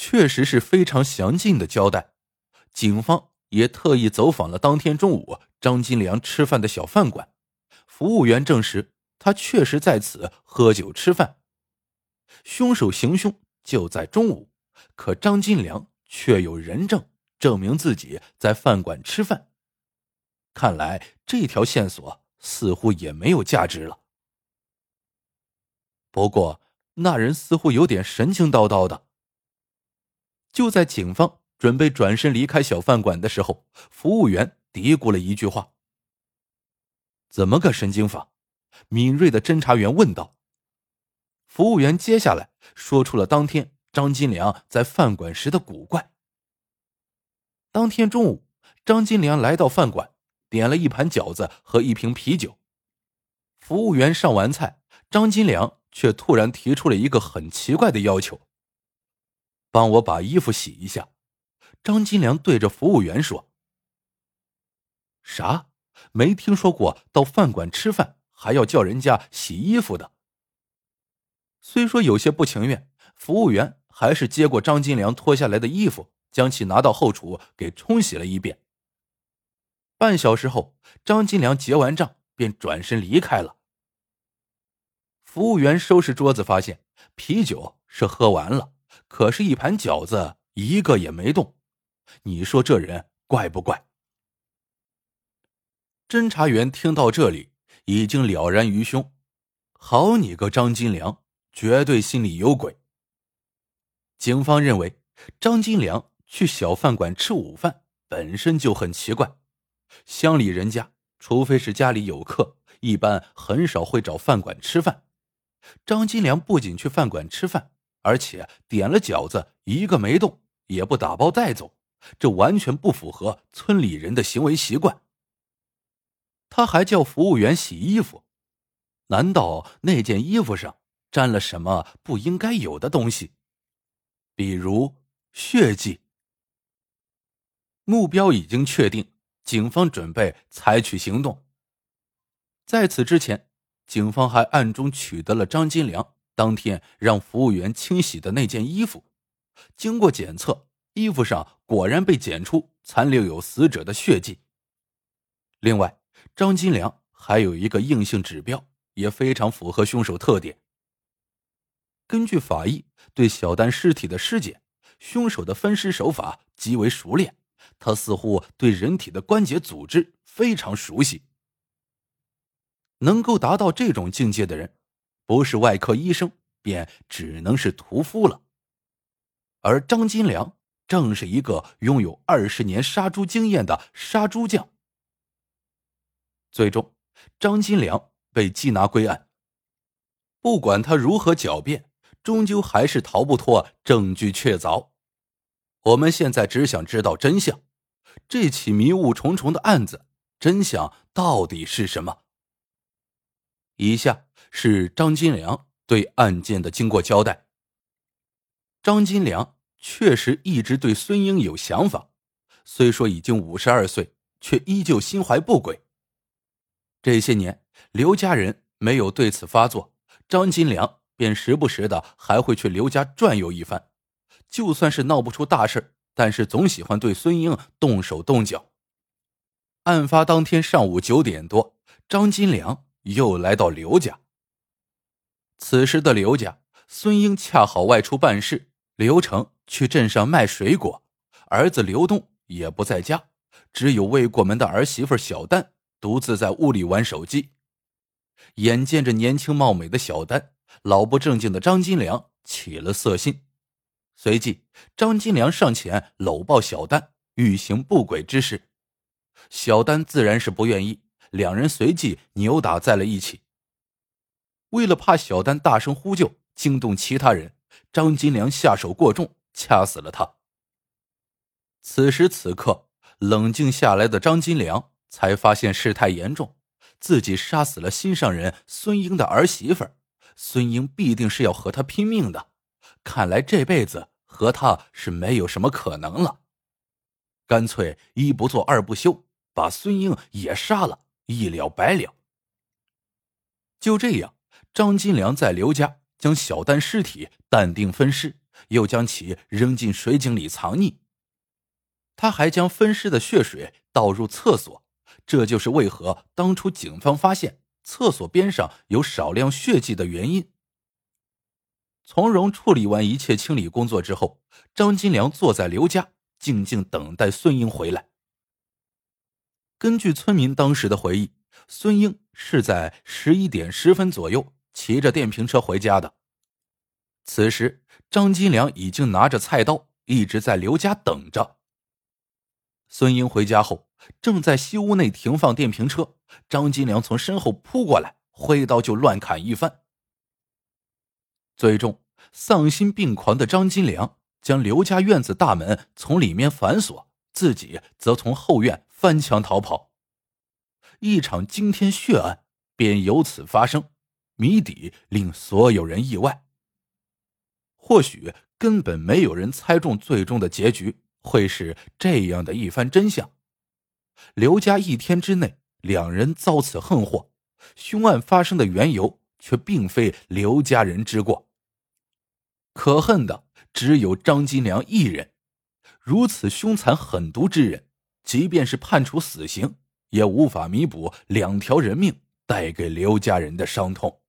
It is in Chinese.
确实是非常详尽的交代。警方也特意走访了当天中午张金良吃饭的小饭馆，服务员证实他确实在此喝酒吃饭。凶手行凶就在中午，可张金良却有人证证明自己在饭馆吃饭。看来这条线索似乎也没有价值了。不过那人似乎有点神经叨叨的。就在警方准备转身离开小饭馆的时候，服务员嘀咕了一句话：“怎么个神经法？”敏锐的侦查员问道。服务员接下来说出了当天张金良在饭馆时的古怪。当天中午，张金良来到饭馆。点了一盘饺子和一瓶啤酒。服务员上完菜，张金良却突然提出了一个很奇怪的要求：“帮我把衣服洗一下。”张金良对着服务员说：“啥？没听说过到饭馆吃饭还要叫人家洗衣服的？”虽说有些不情愿，服务员还是接过张金良脱下来的衣服，将其拿到后厨给冲洗了一遍。半小时后，张金良结完账便转身离开了。服务员收拾桌子，发现啤酒是喝完了，可是，一盘饺子一个也没动。你说这人怪不怪？侦查员听到这里，已经了然于胸。好你个张金良，绝对心里有鬼。警方认为，张金良去小饭馆吃午饭本身就很奇怪。乡里人家，除非是家里有客，一般很少会找饭馆吃饭。张金良不仅去饭馆吃饭，而且点了饺子，一个没动，也不打包带走，这完全不符合村里人的行为习惯。他还叫服务员洗衣服，难道那件衣服上沾了什么不应该有的东西，比如血迹？目标已经确定。警方准备采取行动。在此之前，警方还暗中取得了张金良当天让服务员清洗的那件衣服，经过检测，衣服上果然被检出残留有死者的血迹。另外，张金良还有一个硬性指标，也非常符合凶手特点。根据法医对小丹尸体的尸检，凶手的分尸手法极为熟练。他似乎对人体的关节组织非常熟悉，能够达到这种境界的人，不是外科医生，便只能是屠夫了。而张金良正是一个拥有二十年杀猪经验的杀猪匠。最终，张金良被缉拿归案。不管他如何狡辩，终究还是逃不脱证据确凿。我们现在只想知道真相。这起迷雾重重的案子，真相到底是什么？以下是张金良对案件的经过交代。张金良确实一直对孙英有想法，虽说已经五十二岁，却依旧心怀不轨。这些年，刘家人没有对此发作，张金良便时不时的还会去刘家转悠一番，就算是闹不出大事但是总喜欢对孙英动手动脚。案发当天上午九点多，张金良又来到刘家。此时的刘家，孙英恰好外出办事，刘成去镇上卖水果，儿子刘东也不在家，只有未过门的儿媳妇小丹独自在屋里玩手机。眼见着年轻貌美的小丹，老不正经的张金良起了色心。随即，张金良上前搂抱小丹，欲行不轨之事。小丹自然是不愿意，两人随即扭打在了一起。为了怕小丹大声呼救惊动其他人，张金良下手过重，掐死了他。此时此刻，冷静下来的张金良才发现事态严重，自己杀死了心上人孙英的儿媳妇孙英必定是要和他拼命的。看来这辈子和他是没有什么可能了，干脆一不做二不休，把孙英也杀了，一了百了。就这样，张金良在刘家将小丹尸体淡定分尸，又将其扔进水井里藏匿。他还将分尸的血水倒入厕所，这就是为何当初警方发现厕所边上有少量血迹的原因。从容处理完一切清理工作之后，张金良坐在刘家，静静等待孙英回来。根据村民当时的回忆，孙英是在十一点十分左右骑着电瓶车回家的。此时，张金良已经拿着菜刀，一直在刘家等着。孙英回家后，正在西屋内停放电瓶车，张金良从身后扑过来，挥刀就乱砍一番。最终，丧心病狂的张金良将刘家院子大门从里面反锁，自己则从后院翻墙逃跑。一场惊天血案便由此发生，谜底令所有人意外。或许根本没有人猜中最终的结局会是这样的一番真相。刘家一天之内两人遭此横祸，凶案发生的缘由却并非刘家人之过。可恨的只有张金良一人，如此凶残狠毒之人，即便是判处死刑，也无法弥补两条人命带给刘家人的伤痛。